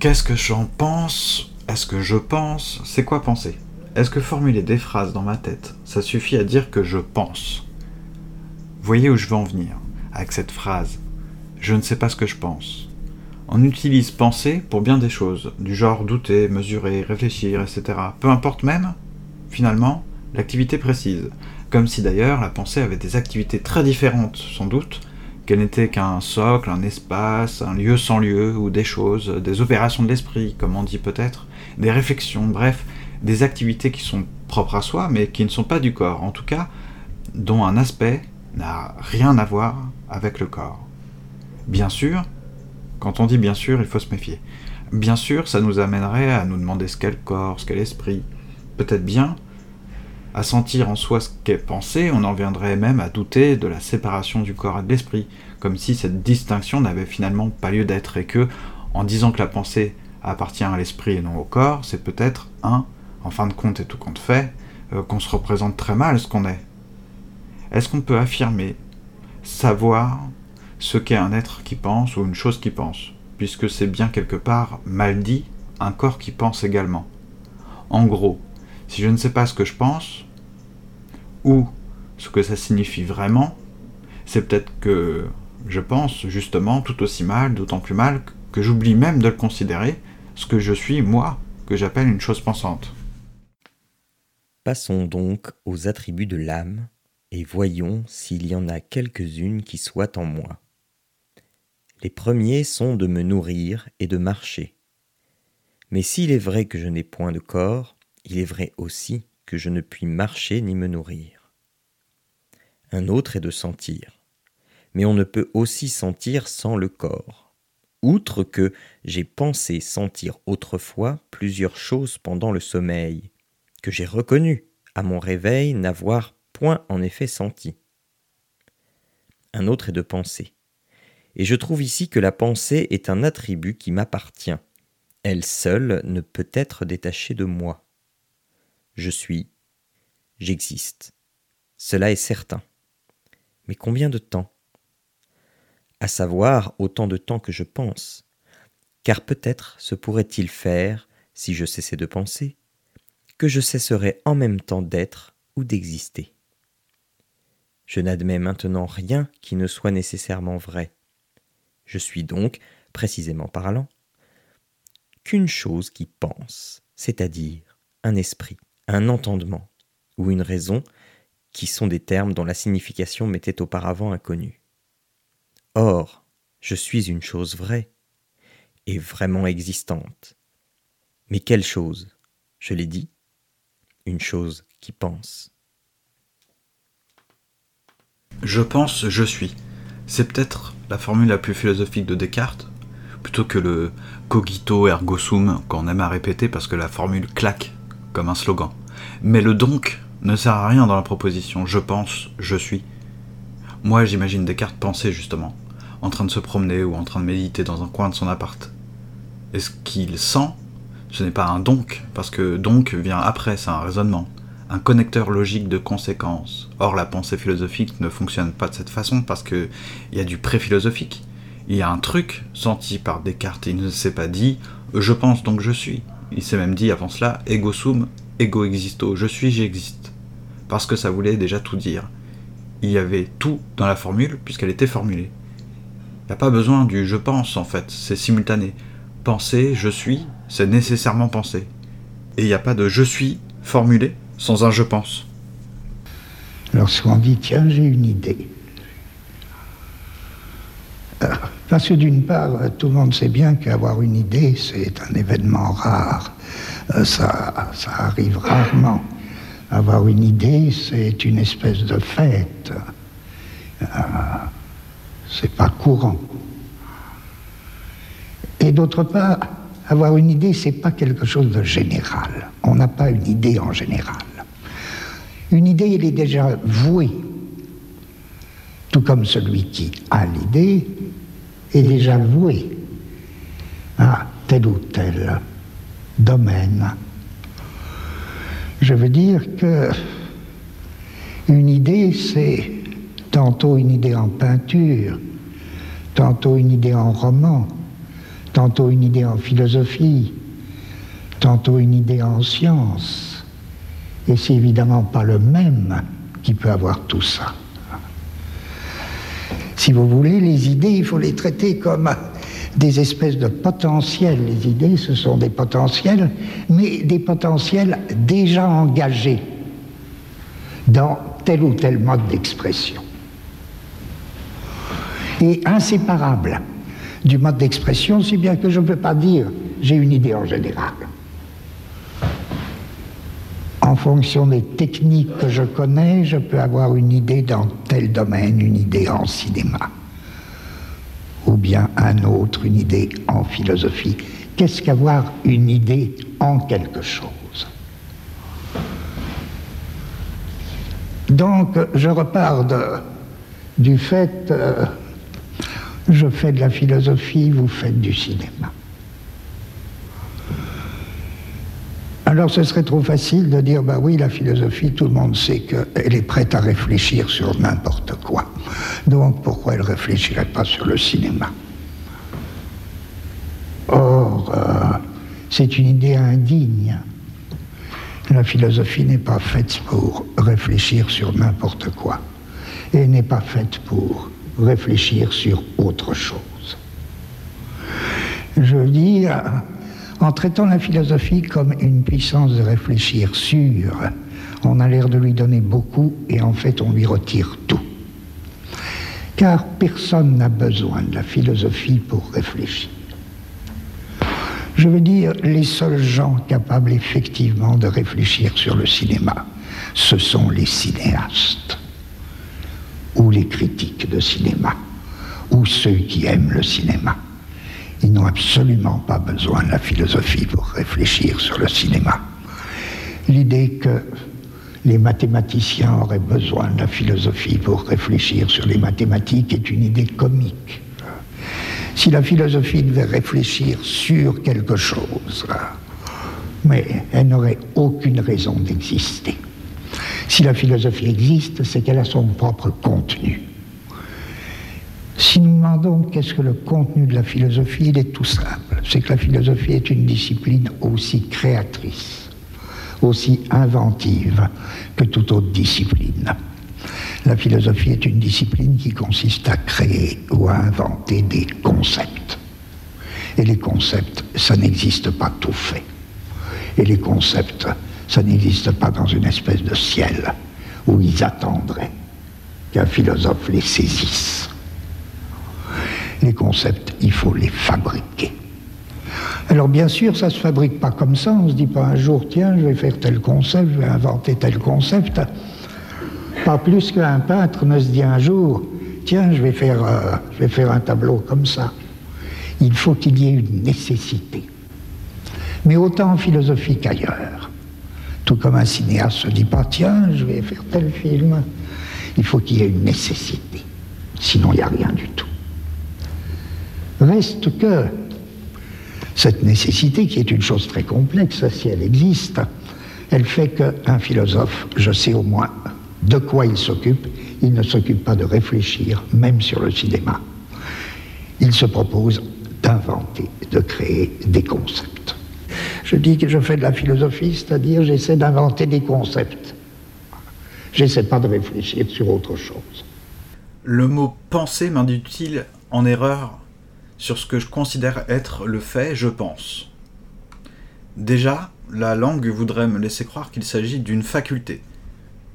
Qu'est-ce que j'en pense? Est-ce que je pense? C'est quoi penser? Est-ce que formuler des phrases dans ma tête, ça suffit à dire que je pense? Voyez où je veux en venir avec cette phrase. Je ne sais pas ce que je pense. On utilise penser pour bien des choses, du genre douter, mesurer, réfléchir, etc. Peu importe même, finalement, l'activité précise. Comme si d'ailleurs la pensée avait des activités très différentes, sans doute, qu'elle n'était qu'un socle, un espace, un lieu sans lieu, ou des choses, des opérations de l'esprit, comme on dit peut-être, des réflexions, bref, des activités qui sont propres à soi, mais qui ne sont pas du corps, en tout cas, dont un aspect n'a rien à voir avec le corps. Bien sûr, quand on dit bien sûr, il faut se méfier. Bien sûr, ça nous amènerait à nous demander ce qu'est le corps, ce qu'est l'esprit. Peut-être bien, à sentir en soi ce qu'est pensée, on en viendrait même à douter de la séparation du corps et de l'esprit, comme si cette distinction n'avait finalement pas lieu d'être et que, en disant que la pensée appartient à l'esprit et non au corps, c'est peut-être un, en fin de compte et tout compte fait, euh, qu'on se représente très mal ce qu'on est. Est-ce qu'on peut affirmer, savoir ce qu'est un être qui pense ou une chose qui pense, puisque c'est bien quelque part mal dit un corps qui pense également? En gros, si je ne sais pas ce que je pense, ou ce que ça signifie vraiment, c'est peut-être que je pense justement tout aussi mal, d'autant plus mal, que j'oublie même de le considérer, ce que je suis, moi, que j'appelle une chose pensante. Passons donc aux attributs de l'âme, et voyons s'il y en a quelques-unes qui soient en moi. Les premiers sont de me nourrir et de marcher. Mais s'il est vrai que je n'ai point de corps, il est vrai aussi que je ne puis marcher ni me nourrir. Un autre est de sentir. Mais on ne peut aussi sentir sans le corps. Outre que j'ai pensé sentir autrefois plusieurs choses pendant le sommeil, que j'ai reconnu à mon réveil n'avoir point en effet senti. Un autre est de penser. Et je trouve ici que la pensée est un attribut qui m'appartient. Elle seule ne peut être détachée de moi je suis, j'existe. Cela est certain. Mais combien de temps? À savoir autant de temps que je pense. Car peut-être se pourrait-il faire, si je cessais de penser, que je cesserais en même temps d'être ou d'exister. Je n'admets maintenant rien qui ne soit nécessairement vrai. Je suis donc, précisément parlant, qu'une chose qui pense, c'est-à-dire un esprit un entendement ou une raison, qui sont des termes dont la signification m'était auparavant inconnue. Or, je suis une chose vraie et vraiment existante. Mais quelle chose Je l'ai dit, une chose qui pense. Je pense, je suis. C'est peut-être la formule la plus philosophique de Descartes, plutôt que le cogito ergo sum qu'on aime à répéter parce que la formule claque comme un slogan. Mais le donc ne sert à rien dans la proposition. Je pense, je suis. Moi, j'imagine Descartes penser justement, en train de se promener ou en train de méditer dans un coin de son appart. Et ce qu'il sent, ce n'est pas un donc, parce que donc vient après, c'est un raisonnement, un connecteur logique de conséquences. Or, la pensée philosophique ne fonctionne pas de cette façon parce qu'il y a du pré-philosophique. Il y a un truc senti par Descartes, il ne s'est pas dit je pense donc je suis. Il s'est même dit avant cela ego sum, ego existo, je suis, j'existe. Parce que ça voulait déjà tout dire. Il y avait tout dans la formule puisqu'elle était formulée. Il n'y a pas besoin du je pense en fait, c'est simultané. Penser, je suis, c'est nécessairement penser. Et il n'y a pas de je suis formulé sans un je pense. Lorsqu'on dit tiens, j'ai une idée. Euh, parce que d'une part, tout le monde sait bien qu'avoir une idée, c'est un événement rare. Euh, ça, ça arrive rarement. Avoir une idée, c'est une espèce de fête. Euh, c'est pas courant. Et d'autre part, avoir une idée, c'est pas quelque chose de général. On n'a pas une idée en général. Une idée, elle est déjà vouée. Tout comme celui qui a l'idée est déjà voué à tel ou tel domaine. Je veux dire que une idée, c'est tantôt une idée en peinture, tantôt une idée en roman, tantôt une idée en philosophie, tantôt une idée en science. Et c'est évidemment pas le même qui peut avoir tout ça. Si vous voulez, les idées, il faut les traiter comme des espèces de potentiels. Les idées, ce sont des potentiels, mais des potentiels déjà engagés dans tel ou tel mode d'expression. Et inséparables du mode d'expression, si bien que je ne peux pas dire j'ai une idée en général. En fonction des techniques que je connais, je peux avoir une idée dans tel domaine, une idée en cinéma ou bien un autre, une idée en philosophie. Qu'est-ce qu'avoir une idée en quelque chose? Donc, je repars du fait, euh, je fais de la philosophie, vous faites du cinéma. Alors ce serait trop facile de dire, bah oui, la philosophie, tout le monde sait qu'elle est prête à réfléchir sur n'importe quoi. Donc pourquoi elle ne réfléchirait pas sur le cinéma? Or, euh, c'est une idée indigne. La philosophie n'est pas faite pour réfléchir sur n'importe quoi. Et n'est pas faite pour réfléchir sur autre chose. Je veux dire, en traitant la philosophie comme une puissance de réfléchir sûre, on a l'air de lui donner beaucoup et en fait on lui retire tout. Car personne n'a besoin de la philosophie pour réfléchir. Je veux dire, les seuls gens capables effectivement de réfléchir sur le cinéma, ce sont les cinéastes, ou les critiques de cinéma, ou ceux qui aiment le cinéma. Ils n'ont absolument pas besoin de la philosophie pour réfléchir sur le cinéma. L'idée que les mathématiciens auraient besoin de la philosophie pour réfléchir sur les mathématiques est une idée comique. Si la philosophie devait réfléchir sur quelque chose, mais elle n'aurait aucune raison d'exister. Si la philosophie existe, c'est qu'elle a son propre contenu. Si nous demandons qu'est-ce que le contenu de la philosophie, il est tout simple. C'est que la philosophie est une discipline aussi créatrice, aussi inventive que toute autre discipline. La philosophie est une discipline qui consiste à créer ou à inventer des concepts. Et les concepts, ça n'existe pas tout fait. Et les concepts, ça n'existe pas dans une espèce de ciel où ils attendraient qu'un philosophe les saisisse. Les concepts, il faut les fabriquer. Alors bien sûr, ça ne se fabrique pas comme ça. On ne se dit pas un jour, tiens, je vais faire tel concept, je vais inventer tel concept. Pas plus qu'un peintre ne se dit un jour, tiens, je vais faire, euh, je vais faire un tableau comme ça. Il faut qu'il y ait une nécessité. Mais autant en philosophie qu'ailleurs. Tout comme un cinéaste ne se dit pas, tiens, je vais faire tel film. Il faut qu'il y ait une nécessité. Sinon, il n'y a rien du tout. Reste que cette nécessité, qui est une chose très complexe, si elle existe, elle fait qu'un philosophe, je sais au moins de quoi il s'occupe, il ne s'occupe pas de réfléchir, même sur le cinéma. Il se propose d'inventer, de créer des concepts. Je dis que je fais de la philosophie, c'est-à-dire j'essaie d'inventer des concepts. J'essaie pas de réfléchir sur autre chose. Le mot penser m'induit-il en erreur? Sur ce que je considère être le fait, je pense. Déjà, la langue voudrait me laisser croire qu'il s'agit d'une faculté.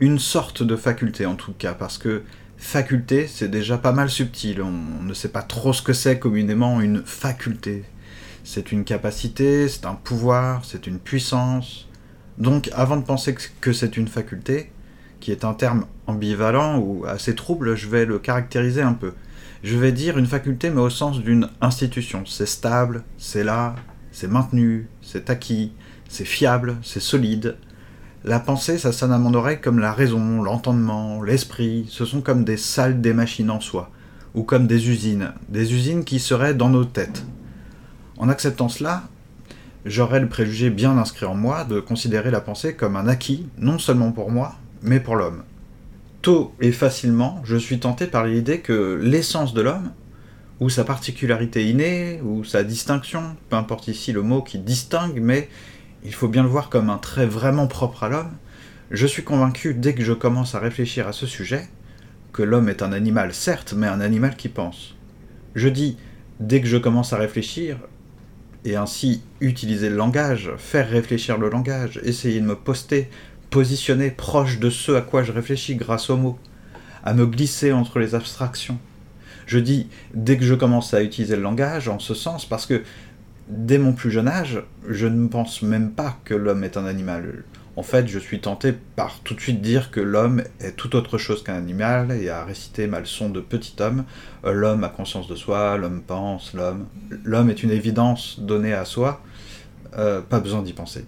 Une sorte de faculté en tout cas, parce que faculté, c'est déjà pas mal subtil. On ne sait pas trop ce que c'est communément une faculté. C'est une capacité, c'est un pouvoir, c'est une puissance. Donc avant de penser que c'est une faculté, qui est un terme ambivalent ou assez trouble, je vais le caractériser un peu je vais dire une faculté, mais au sens d'une institution. C'est stable, c'est là, c'est maintenu, c'est acquis, c'est fiable, c'est solide. La pensée, ça sonne à mon oreille comme la raison, l'entendement, l'esprit, ce sont comme des salles des machines en soi, ou comme des usines, des usines qui seraient dans nos têtes. En acceptant cela, j'aurais le préjugé bien inscrit en moi de considérer la pensée comme un acquis, non seulement pour moi, mais pour l'homme tôt et facilement, je suis tenté par l'idée que l'essence de l'homme, ou sa particularité innée, ou sa distinction, peu importe ici le mot qui distingue, mais il faut bien le voir comme un trait vraiment propre à l'homme, je suis convaincu, dès que je commence à réfléchir à ce sujet, que l'homme est un animal, certes, mais un animal qui pense. Je dis, dès que je commence à réfléchir, et ainsi utiliser le langage, faire réfléchir le langage, essayer de me poster, positionner proche de ce à quoi je réfléchis grâce aux mots, à me glisser entre les abstractions. Je dis dès que je commence à utiliser le langage en ce sens parce que dès mon plus jeune âge, je ne pense même pas que l'homme est un animal en fait, je suis tenté par tout de suite dire que l'homme est tout autre chose qu'un animal et à réciter ma leçon de petit homme. Euh, l'homme a conscience de soi, l'homme pense, l'homme. L'homme est une évidence donnée à soi, euh, pas besoin d'y penser.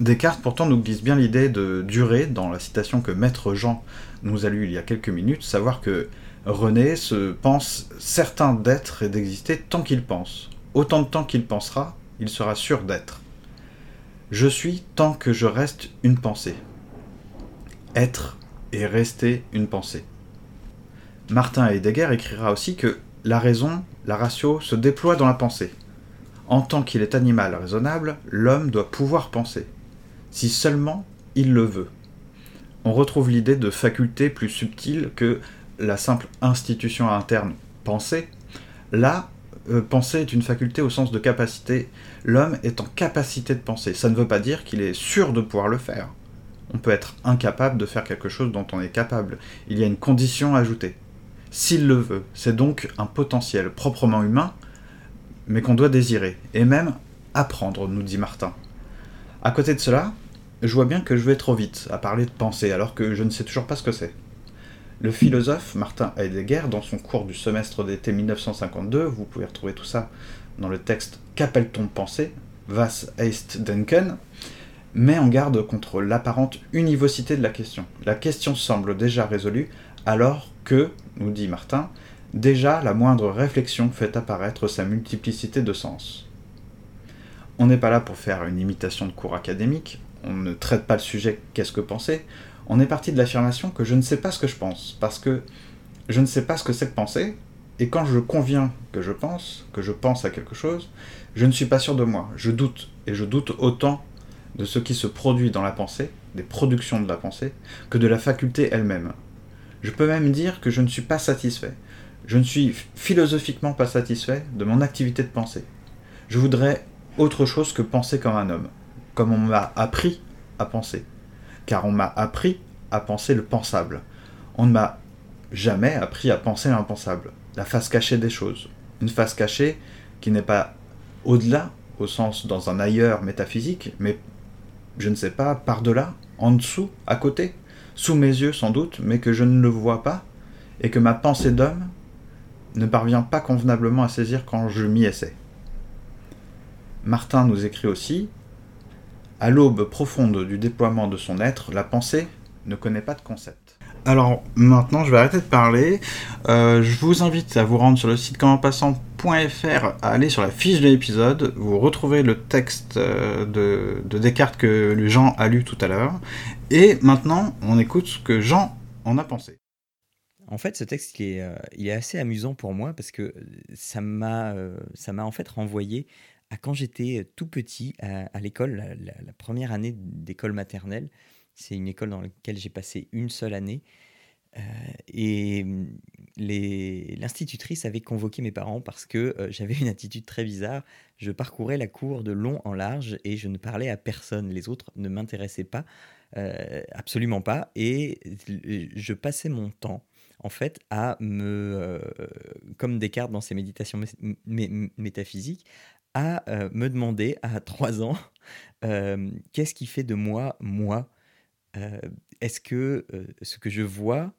Descartes pourtant nous glisse bien l'idée de durer dans la citation que Maître Jean nous a lue il y a quelques minutes, savoir que René se pense certain d'être et d'exister tant qu'il pense. Autant de temps qu'il pensera, il sera sûr d'être. Je suis tant que je reste une pensée. Être et rester une pensée. Martin Heidegger écrira aussi que la raison, la ratio, se déploie dans la pensée. En tant qu'il est animal raisonnable, l'homme doit pouvoir penser, si seulement il le veut. On retrouve l'idée de faculté plus subtile que la simple institution interne pensée. Là, euh, penser est une faculté au sens de capacité. L'homme est en capacité de penser. Ça ne veut pas dire qu'il est sûr de pouvoir le faire. On peut être incapable de faire quelque chose dont on est capable. Il y a une condition ajoutée. S'il le veut, c'est donc un potentiel proprement humain, mais qu'on doit désirer, et même apprendre, nous dit Martin. À côté de cela, je vois bien que je vais trop vite à parler de pensée, alors que je ne sais toujours pas ce que c'est. Le philosophe Martin Heidegger, dans son cours du semestre d'été 1952, vous pouvez retrouver tout ça dans le texte Qu'appelle-t-on penser? Was heißt denken met en garde contre l'apparente univocité de la question. La question semble déjà résolue alors que, nous dit Martin, déjà la moindre réflexion fait apparaître sa multiplicité de sens. On n'est pas là pour faire une imitation de cours académique, on ne traite pas le sujet qu'est-ce que penser, on est parti de l'affirmation que je ne sais pas ce que je pense, parce que je ne sais pas ce que c'est que penser, et quand je conviens que je pense, que je pense à quelque chose, je ne suis pas sûr de moi, je doute, et je doute autant de ce qui se produit dans la pensée, des productions de la pensée, que de la faculté elle-même. Je peux même dire que je ne suis pas satisfait. Je ne suis philosophiquement pas satisfait de mon activité de pensée. Je voudrais autre chose que penser comme un homme, comme on m'a appris à penser car on m'a appris à penser le pensable. On ne m'a jamais appris à penser l'impensable, la face cachée des choses. Une face cachée qui n'est pas au-delà, au sens dans un ailleurs métaphysique, mais je ne sais pas, par-delà, en dessous, à côté, sous mes yeux sans doute, mais que je ne le vois pas, et que ma pensée d'homme ne parvient pas convenablement à saisir quand je m'y essaie. Martin nous écrit aussi à l'aube profonde du déploiement de son être, la pensée ne connaît pas de concept. Alors maintenant, je vais arrêter de parler. Euh, je vous invite à vous rendre sur le site commentpassant.fr, à aller sur la fiche de l'épisode. Vous retrouvez le texte euh, de, Descartes que Jean a lu tout à l'heure. Et maintenant, on écoute ce que Jean en a pensé. En fait, ce texte, est, euh, est assez amusant pour moi parce que ça m'a en fait renvoyé quand j'étais tout petit à, l'école, la, première année d'école maternelle, c'est une école dans laquelle j'ai passé une seule année. et mmh, l'institutrice avait convoqué mes parents parce que j'avais une attitude très bizarre. Je parcourais la cour de long en large et je ne parlais à personne. Les autres ne m'intéressaient pas, absolument pas. Et je passais mon temps en fait, à me, comme Descartes dans ses méditations métaphysiques, à euh, me demander à 3 ans euh, qu'est-ce qui fait de moi moi euh, Est-ce que ce que je vois,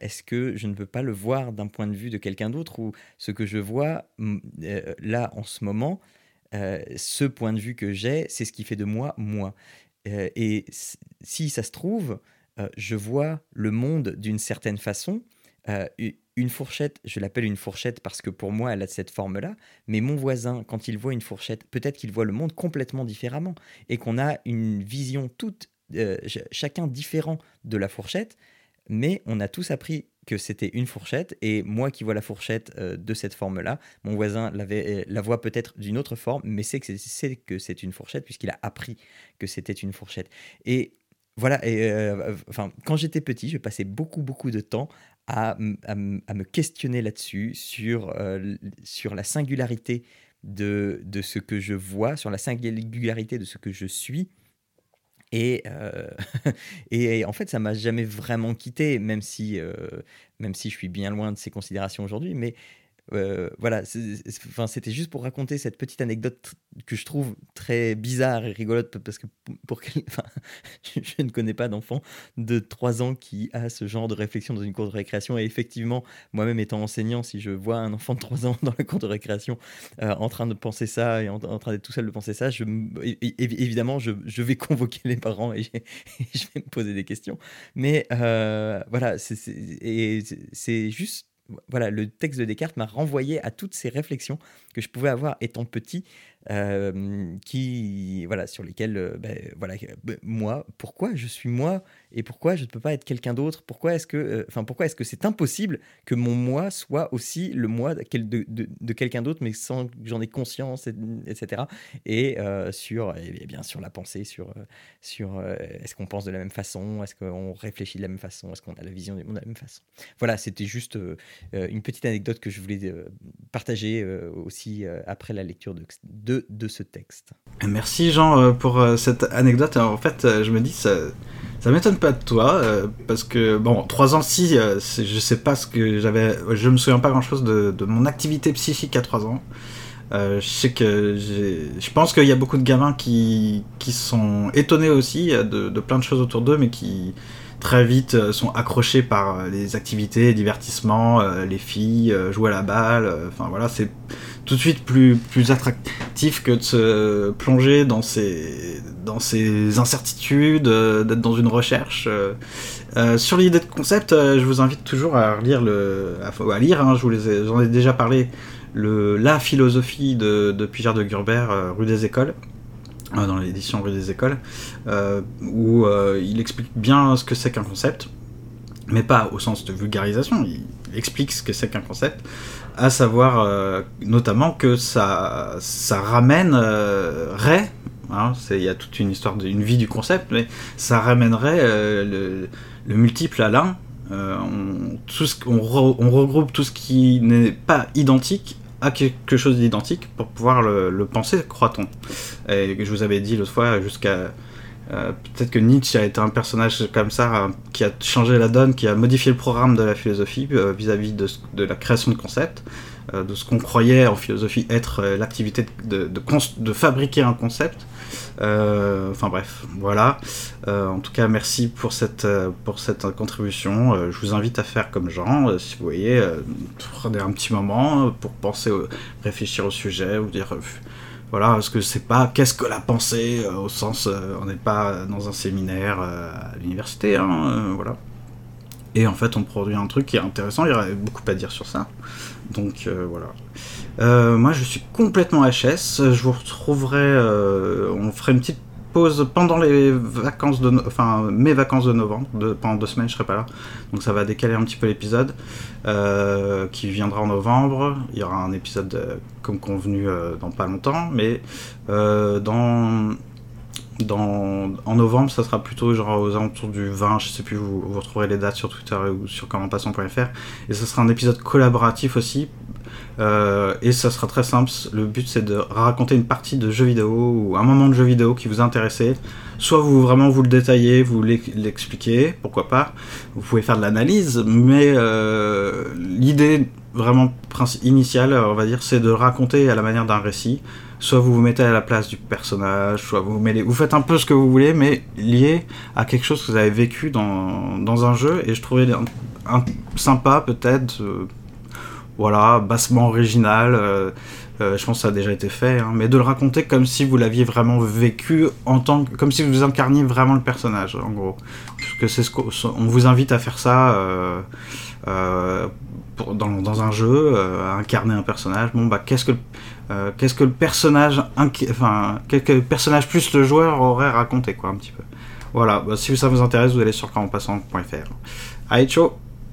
est-ce que je ne peux pas le voir d'un point de vue de quelqu'un d'autre ou ce que je vois là en ce moment, ce point de vue que j'ai, c'est ce qui fait de moi moi. Et si ça se trouve, je vois le monde d'une certaine façon une fourchette, je l'appelle une fourchette parce que pour moi, elle a cette forme-là, mais mon voisin, quand il voit une fourchette, peut-être qu'il voit le monde complètement différemment et qu'on a une vision toute, euh, chacun différent de la fourchette, mais on a tous appris que c'était une fourchette et moi qui vois la fourchette de cette forme-là, mon voisin l'avait, la voit peut-être d'une autre forme, mais c'est, que c'est une fourchette puisqu'il a appris que c'était une fourchette. Et voilà, et enfin, quand j'étais petit, je passais beaucoup, beaucoup de temps à, à, me questionner là-dessus, sur, sur la singularité de, de ce que je vois, sur la singularité de ce que je suis. Et, euh, et en fait, ça m'a jamais vraiment quitté, même si, euh, même si je suis bien loin de ces considérations aujourd'hui. Mais euh, voilà, c'était juste pour raconter cette petite anecdote que je trouve très bizarre et rigolote parce que pour enfin, je ne connais pas d'enfant de 3 ans qui a ce genre de réflexion dans une cour de récréation et effectivement, moi-même étant enseignant, si je vois un enfant de 3 ans dans la cour de récréation euh, en train de penser ça et en, train d'être tout seul de penser ça, je, évidemment, je, je, vais convoquer les parents et, je vais me poser des questions. Mais euh, voilà, c'est juste voilà, le texte de Descartes m'a renvoyé à toutes ces réflexions que je pouvais avoir étant petit qui, voilà, sur lesquels, euh, ben, voilà, ben, moi, pourquoi je suis moi et pourquoi je ne peux pas être quelqu'un d'autre? Pourquoi est-ce que, euh, enfin, pourquoi est-ce que c'est impossible que mon moi soit aussi le moi de, de, quelqu'un d'autre, mais sans que j'en ai conscience, etc. Et sur, et bien sûr, la pensée, sur, sur est-ce qu'on pense de la même façon, est-ce qu'on réfléchit de la même façon, est-ce qu'on a la vision du monde de la même façon? Voilà, c'était juste une petite anecdote que je voulais partager aussi après la lecture de, de ce texte. Merci Jean euh, pour euh, cette anecdote. en fait, euh, je me dis, ça, ça m'étonne pas de toi, parce que, bon, trois ans, si, je sais pas ce que j'avais, je me souviens pas grand chose de, mon activité psychique à trois ans. je sais que je pense qu'il y a beaucoup de gamins qui, qui sont étonnés aussi de plein de choses autour d'eux, mais qui très vite sont accrochés par les activités, les divertissements, les filles, jouer à la balle. Enfin voilà, c'est tout de suite plus, plus attractif que de se plonger dans ces, dans ces incertitudes, euh, d'être dans une recherche. Euh, euh, sur l'idée de concept, je vous invite toujours à lire le, à, lire. Hein, je vous les j'en ai déjà parlé. Le, la philosophie de, de de Gurbert, rue des Écoles, dans l'édition rue des Écoles, où il explique bien ce que c'est qu'un concept, mais pas au sens de vulgarisation. Il explique ce que c'est qu'un concept à savoir euh, notamment que ça, ça euh, hein, il y a toute une histoire d'une vie du concept, mais ça ramènerait euh, le, multiple à l'un. on, regroupe tout ce qui n'est pas identique à quelque chose d'identique pour pouvoir le, penser, croit-on. Et je vous avais dit l'autre fois, jusqu'à euh, peut-être que Nietzsche a été un personnage comme ça euh, qui a changé la donne, qui a modifié le programme de la philosophie euh, vis-à-vis de, la création de concepts, de ce qu'on croyait en philosophie être l'activité de, fabriquer un concept. Enfin bref, voilà. en tout cas, merci pour cette, pour cette contribution. je vous invite à faire comme Jean, si vous voyez, prenez un petit moment pour penser, réfléchir au sujet, vous dire voilà, parce que c'est pas qu'est-ce que la pensée euh, au sens, euh, on n'est pas dans un séminaire euh, à l'université, hein, voilà. Et en fait, on produit un truc qui est intéressant. Il y aurait beaucoup à dire sur ça. Donc voilà. Moi, je suis complètement HS. Je vous retrouverai. on ferait une petite pause pendant les vacances de, enfin mes vacances de novembre. De, pendant deux semaines, je serai pas là, donc ça va décaler un petit peu l'épisode euh, qui viendra en novembre. Il y aura un épisode euh, comme convenu euh, dans pas longtemps, mais dans en novembre, ça sera plutôt genre aux alentours du 20, je sais plus, vous, vous retrouverez les dates sur Twitter ou sur commentpassant.fr. Et ce sera un épisode collaboratif aussi euh, et ça sera très simple. Le but c'est de raconter une partie de jeu vidéo ou un moment de jeu vidéo qui vous intéressait. Soit vous vraiment vous le détaillez, vous l'expliquez, pourquoi pas. Vous pouvez faire de l'analyse, mais euh, l'idée vraiment initiale, on va dire, c'est de raconter à la manière d'un récit. Soit vous vous mettez à la place du personnage, soit vous vous faites un peu ce que vous voulez, mais lié à quelque chose que vous avez vécu dans, dans un jeu. Et je trouvais sympa peut-être. Euh, voilà, bassement original. Euh, euh, je pense que ça a déjà été fait, hein, mais de le raconter comme si vous l'aviez vraiment vécu en tant comme si vous incarniez vraiment le personnage, en gros. Parce que c'est ce qu'on vous invite à faire ça euh, dans, un jeu, à incarner un personnage. Bon bah qu'est-ce que qu'est-ce que le personnage, quel personnage plus le joueur aurait raconté quoi un petit peu. Voilà, bah, si ça vous intéresse, vous allez sur campassant.fr. Allez, ciao